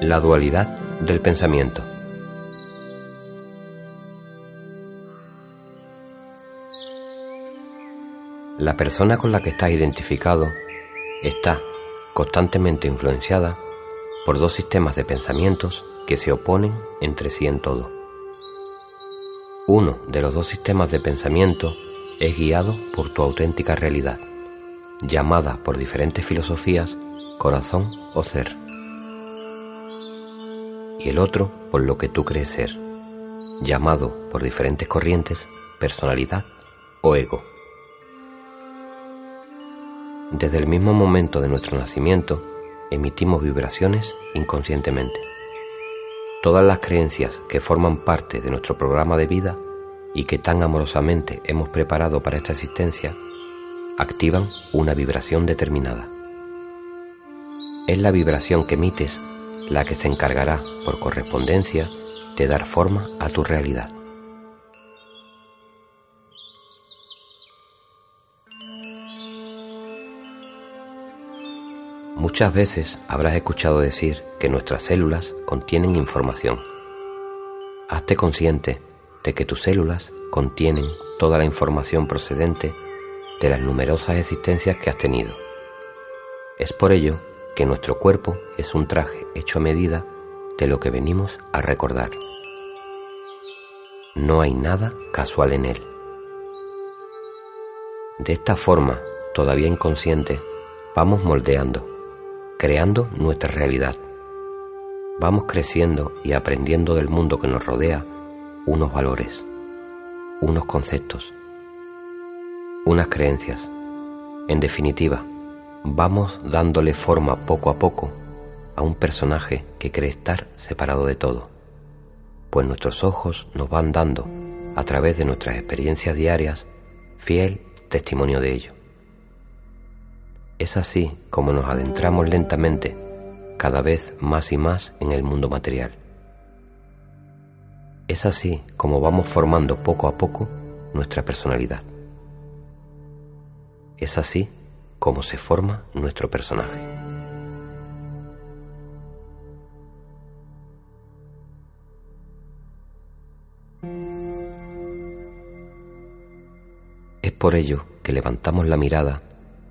La dualidad del pensamiento. La persona con la que estás identificado está constantemente influenciada por dos sistemas de pensamientos que se oponen entre sí en todo. Uno de los dos sistemas de pensamiento es guiado por tu auténtica realidad, llamada por diferentes filosofías corazón o ser. El otro por lo que tú crees ser, llamado por diferentes corrientes personalidad o ego. Desde el mismo momento de nuestro nacimiento, emitimos vibraciones inconscientemente. Todas las creencias que forman parte de nuestro programa de vida y que tan amorosamente hemos preparado para esta existencia, activan una vibración determinada. Es la vibración que emites la que se encargará, por correspondencia, de dar forma a tu realidad. Muchas veces habrás escuchado decir que nuestras células contienen información. Hazte consciente de que tus células contienen toda la información procedente de las numerosas existencias que has tenido. Es por ello que nuestro cuerpo es un traje hecho a medida de lo que venimos a recordar. No hay nada casual en él. De esta forma, todavía inconsciente, vamos moldeando creando nuestra realidad. Vamos creciendo y aprendiendo del mundo que nos rodea unos valores, unos conceptos, unas creencias. En definitiva, vamos dándole forma poco a poco a un personaje que cree estar separado de todo, pues nuestros ojos nos van dando, a través de nuestras experiencias diarias, fiel testimonio de ello. Es así como nos adentramos lentamente, cada vez más y más en el mundo material. Es así como vamos formando poco a poco nuestra personalidad. Es así como se forma nuestro personaje. Es por ello que levantamos la mirada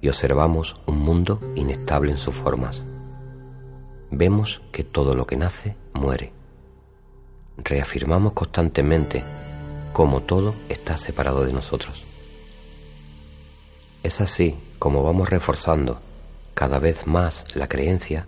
y observamos un mundo inestable en sus formas. Vemos que todo lo que nace muere. Reafirmamos constantemente cómo todo está separado de nosotros. Es así como vamos reforzando cada vez más la creencia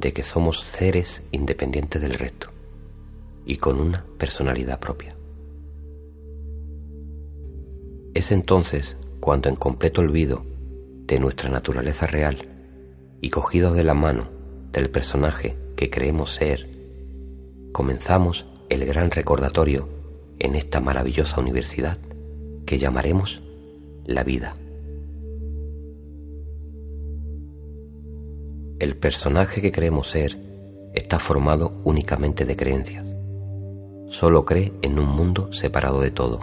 de que somos seres independientes del resto y con una personalidad propia. Es entonces cuando en completo olvido de nuestra naturaleza real y cogidos de la mano del personaje que creemos ser, comenzamos el gran recordatorio en esta maravillosa universidad que llamaremos la vida. El personaje que creemos ser está formado únicamente de creencias. Solo cree en un mundo separado de todo.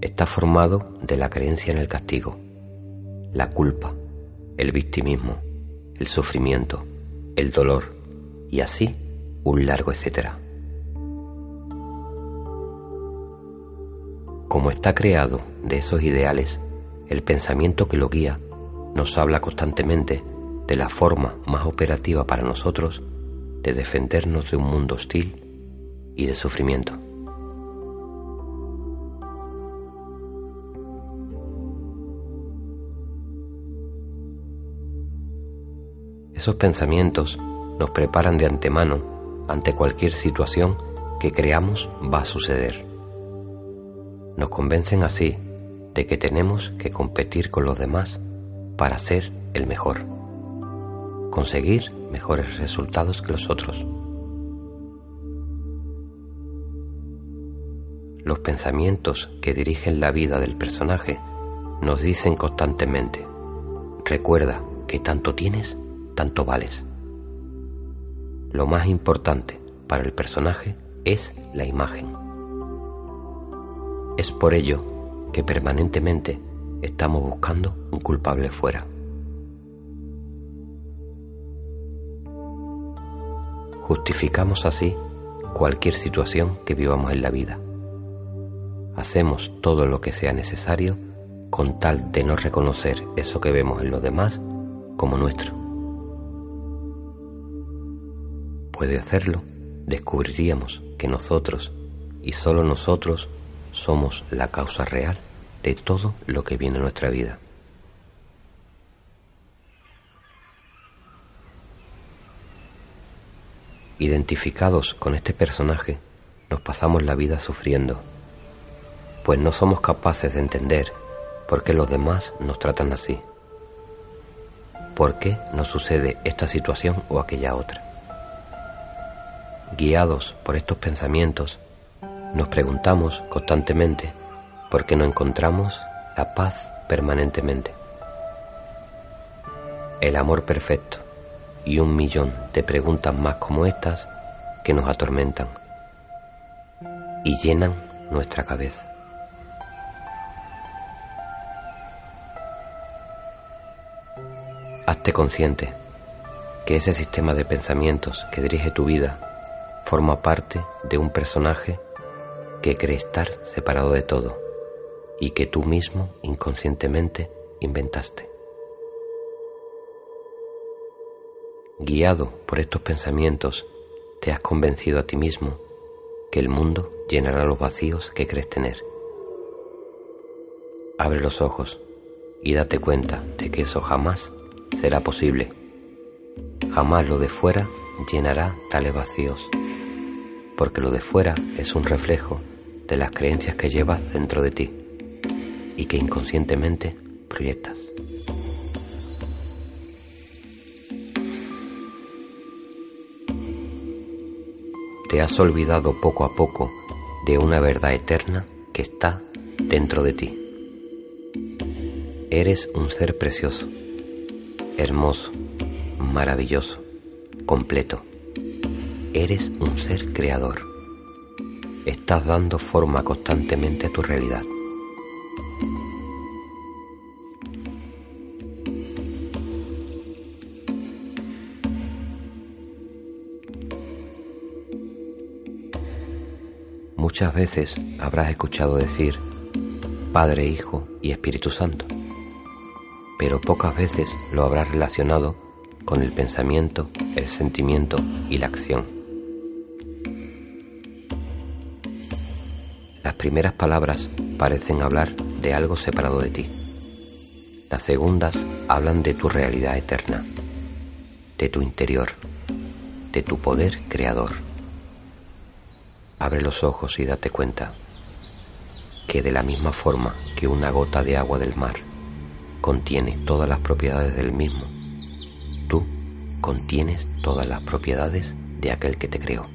Está formado de la creencia en el castigo, la culpa, el victimismo, el sufrimiento, el dolor y así un largo etcétera. Como está creado de esos ideales, el pensamiento que lo guía nos habla constantemente de la forma más operativa para nosotros de defendernos de un mundo hostil y de sufrimiento. Esos pensamientos nos preparan de antemano ante cualquier situación que creamos va a suceder. Nos convencen así de que tenemos que competir con los demás para ser el mejor, conseguir mejores resultados que los otros. Los pensamientos que dirigen la vida del personaje nos dicen constantemente, recuerda que tanto tienes tanto vales. Lo más importante para el personaje es la imagen. Es por ello que permanentemente estamos buscando un culpable fuera. Justificamos así cualquier situación que vivamos en la vida. Hacemos todo lo que sea necesario con tal de no reconocer eso que vemos en los demás como nuestro. Puede hacerlo, descubriríamos que nosotros y solo nosotros somos la causa real de todo lo que viene en nuestra vida. Identificados con este personaje, nos pasamos la vida sufriendo, pues no somos capaces de entender por qué los demás nos tratan así, por qué nos sucede esta situación o aquella otra. Guiados por estos pensamientos, nos preguntamos constantemente por qué no encontramos la paz permanentemente. El amor perfecto y un millón de preguntas más como estas que nos atormentan y llenan nuestra cabeza. Hazte consciente que ese sistema de pensamientos que dirige tu vida forma parte de un personaje que cree estar separado de todo y que tú mismo inconscientemente inventaste. Guiado por estos pensamientos, te has convencido a ti mismo que el mundo llenará los vacíos que crees tener. Abre los ojos y date cuenta de que eso jamás será posible. Jamás lo de fuera llenará tales vacíos, porque lo de fuera es un reflejo de las creencias que llevas dentro de ti y que inconscientemente proyectas. Te has olvidado poco a poco de una verdad eterna que está dentro de ti. Eres un ser precioso, hermoso, maravilloso, completo. Eres un ser creador estás dando forma constantemente a tu realidad. Muchas veces habrás escuchado decir Padre, Hijo y Espíritu Santo, pero pocas veces lo habrás relacionado con el pensamiento, el sentimiento y la acción. Las primeras palabras parecen hablar de algo separado de ti. Las segundas hablan de tu realidad eterna, de tu interior, de tu poder creador. Abre los ojos y date cuenta que de la misma forma que una gota de agua del mar contiene todas las propiedades del mismo, tú contienes todas las propiedades de aquel que te creó.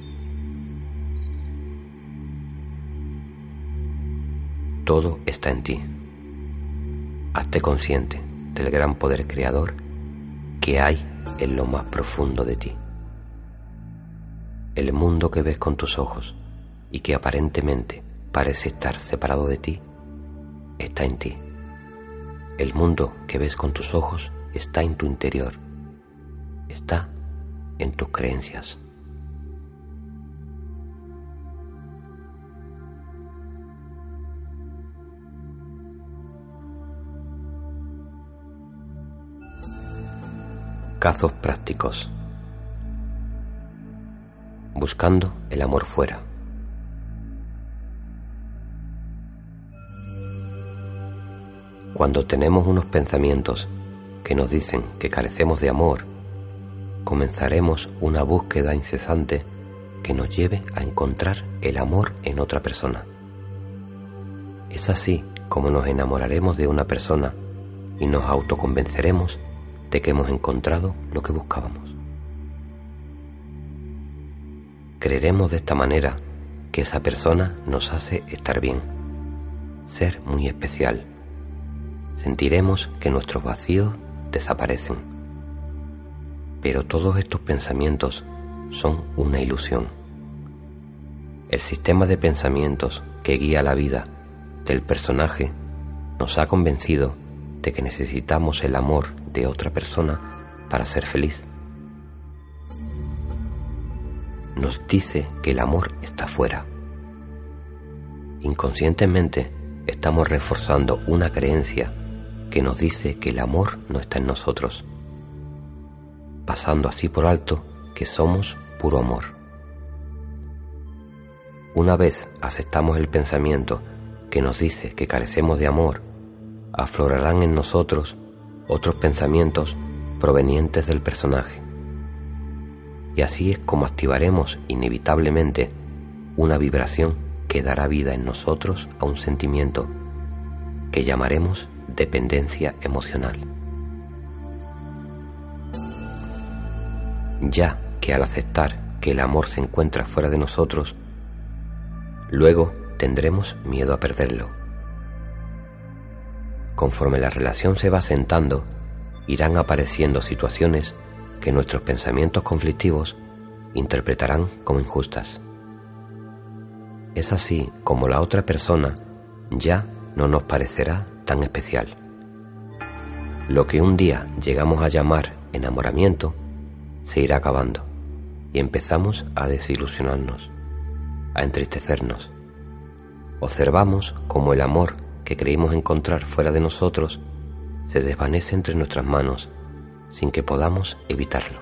Todo está en ti. Hazte consciente del gran poder creador que hay en lo más profundo de ti. El mundo que ves con tus ojos y que aparentemente parece estar separado de ti, está en ti. El mundo que ves con tus ojos está en tu interior, está en tus creencias. Casos prácticos. Buscando el amor fuera. Cuando tenemos unos pensamientos que nos dicen que carecemos de amor, comenzaremos una búsqueda incesante que nos lleve a encontrar el amor en otra persona. Es así como nos enamoraremos de una persona y nos autoconvenceremos de que hemos encontrado lo que buscábamos. Creeremos de esta manera que esa persona nos hace estar bien, ser muy especial. Sentiremos que nuestros vacíos desaparecen. Pero todos estos pensamientos son una ilusión. El sistema de pensamientos que guía la vida del personaje nos ha convencido de que necesitamos el amor de otra persona para ser feliz. nos dice que el amor está fuera. Inconscientemente estamos reforzando una creencia que nos dice que el amor no está en nosotros, pasando así por alto que somos puro amor. Una vez aceptamos el pensamiento que nos dice que carecemos de amor, aflorarán en nosotros otros pensamientos provenientes del personaje. Y así es como activaremos inevitablemente una vibración que dará vida en nosotros a un sentimiento que llamaremos dependencia emocional. Ya que al aceptar que el amor se encuentra fuera de nosotros, luego tendremos miedo a perderlo. Conforme la relación se va asentando, irán apareciendo situaciones que nuestros pensamientos conflictivos interpretarán como injustas. Es así como la otra persona ya no nos parecerá tan especial. Lo que un día llegamos a llamar enamoramiento se irá acabando y empezamos a desilusionarnos, a entristecernos. Observamos como el amor que creímos encontrar fuera de nosotros se desvanece entre nuestras manos sin que podamos evitarlo.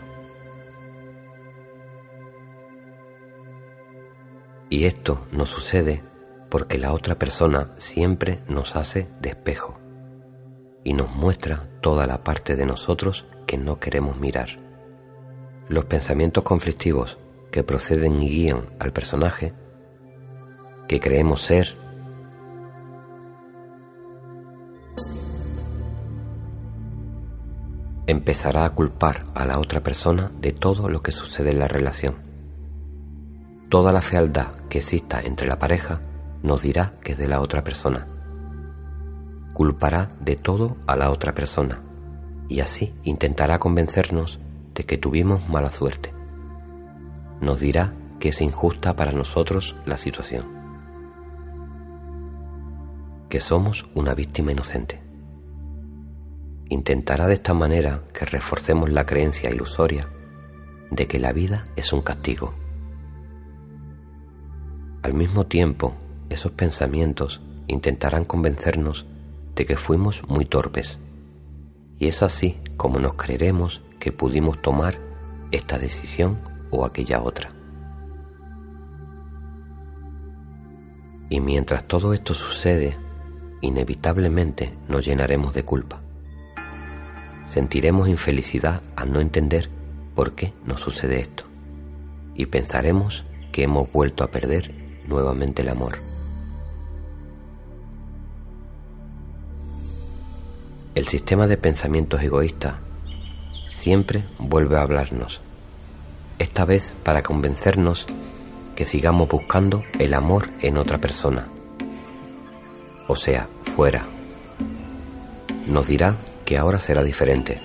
Y esto nos sucede porque la otra persona siempre nos hace de espejo y nos muestra toda la parte de nosotros que no queremos mirar. Los pensamientos conflictivos que proceden y guían al personaje que creemos ser empezará a culpar a la otra persona de todo lo que sucede en la relación. Toda la fealdad que exista entre la pareja nos dirá que es de la otra persona. Culpará de todo a la otra persona y así intentará convencernos de que tuvimos mala suerte. Nos dirá que es injusta para nosotros la situación, que somos una víctima inocente. Intentará de esta manera que reforcemos la creencia ilusoria de que la vida es un castigo. Al mismo tiempo, esos pensamientos intentarán convencernos de que fuimos muy torpes. Y es así como nos creeremos que pudimos tomar esta decisión o aquella otra. Y mientras todo esto sucede, inevitablemente nos llenaremos de culpa sentiremos infelicidad al no entender por qué nos sucede esto y pensaremos que hemos vuelto a perder nuevamente el amor. El sistema de pensamientos egoístas siempre vuelve a hablarnos, esta vez para convencernos que sigamos buscando el amor en otra persona, o sea, fuera. Nos dirá que ahora será diferente,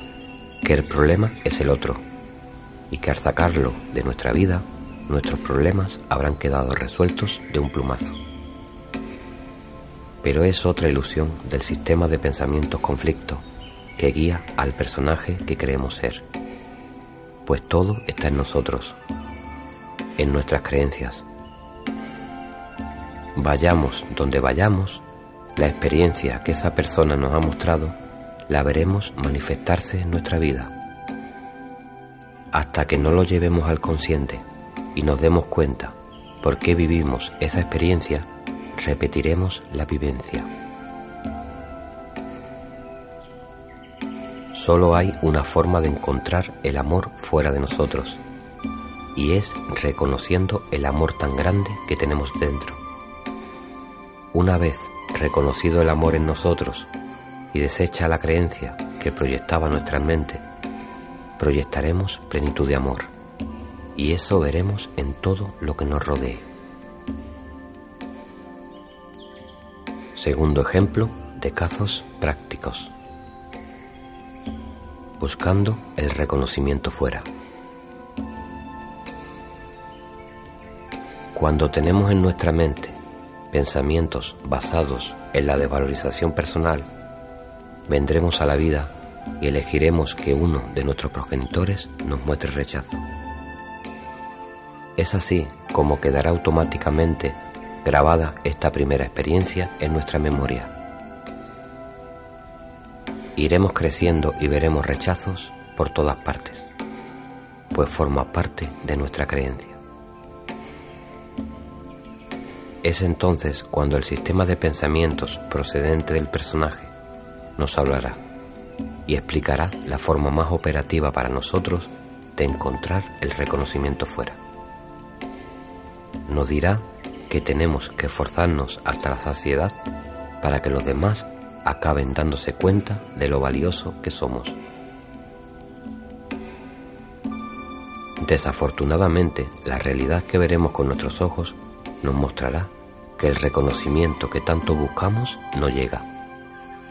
que el problema es el otro y que al sacarlo de nuestra vida, nuestros problemas habrán quedado resueltos de un plumazo. Pero es otra ilusión del sistema de pensamientos conflicto que guía al personaje que creemos ser, pues todo está en nosotros, en nuestras creencias. Vayamos donde vayamos, la experiencia que esa persona nos ha mostrado la veremos manifestarse en nuestra vida. Hasta que no lo llevemos al consciente y nos demos cuenta por qué vivimos esa experiencia, repetiremos la vivencia. Solo hay una forma de encontrar el amor fuera de nosotros, y es reconociendo el amor tan grande que tenemos dentro. Una vez reconocido el amor en nosotros y desecha la creencia que proyectaba nuestra mente, proyectaremos plenitud de amor y eso veremos en todo lo que nos rodee. Segundo ejemplo de casos prácticos. Buscando el reconocimiento fuera. Cuando tenemos en nuestra mente pensamientos basados en la desvalorización personal vendremos a la vida y elegiremos que uno de nuestros progenitores nos muestre rechazo. Es así como quedará automáticamente grabada esta primera experiencia en nuestra memoria. Iremos creciendo y veremos rechazos por todas partes, pues forma parte de nuestra creencia. Es entonces cuando el sistema de pensamientos procedente del personaje nos hablará y explicará la forma más operativa para nosotros de encontrar el reconocimiento fuera. Nos dirá que tenemos que forzarnos hasta la saciedad para que los demás acaben dándose cuenta de lo valioso que somos. Desafortunadamente, la realidad que veremos con nuestros ojos nos mostrará que el reconocimiento que tanto buscamos no llega.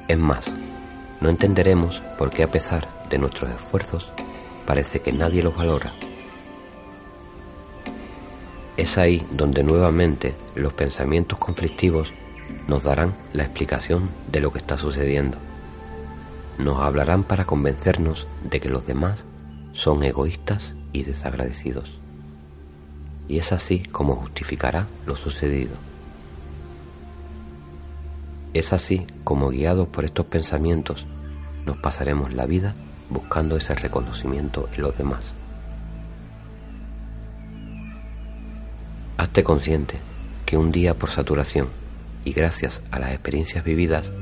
Es más, no entenderemos por qué a pesar de nuestros esfuerzos parece que nadie los valora es ahí donde nuevamente los pensamientos conflictivos nos darán la explicación de lo que está sucediendo. Nos hablarán para convencernos de que los demás son egoístas y desagradecidos. Y es así como justificará lo sucedido. Es así como guiados por estos pensamientos nos pasaremos la vida buscando ese reconocimiento en los demás. Hazte consciente que un día por saturación y gracias a las experiencias vividas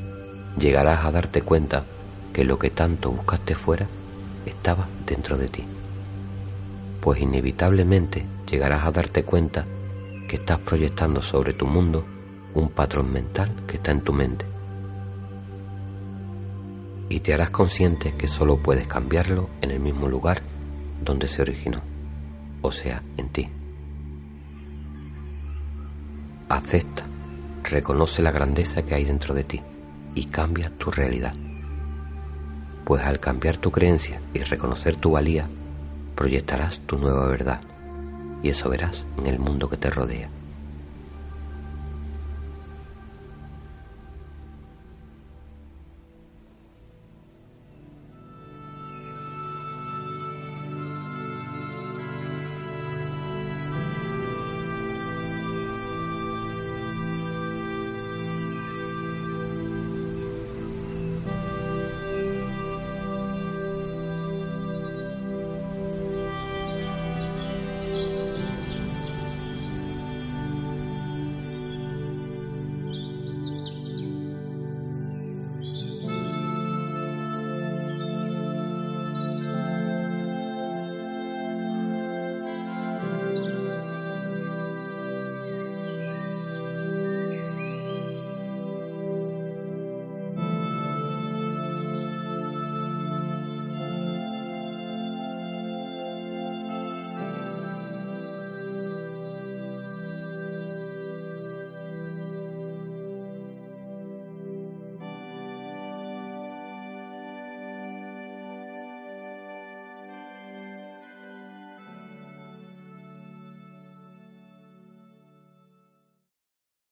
llegarás a darte cuenta que lo que tanto buscaste fuera estaba dentro de ti. Pues inevitablemente llegarás a darte cuenta que estás proyectando sobre tu mundo un patrón mental que está en tu mente. Y te harás consciente que solo puedes cambiarlo en el mismo lugar donde se originó, o sea, en ti. Acepta, reconoce la grandeza que hay dentro de ti y cambia tu realidad. Pues al cambiar tu creencia y reconocer tu valía, proyectarás tu nueva verdad y eso verás en el mundo que te rodea.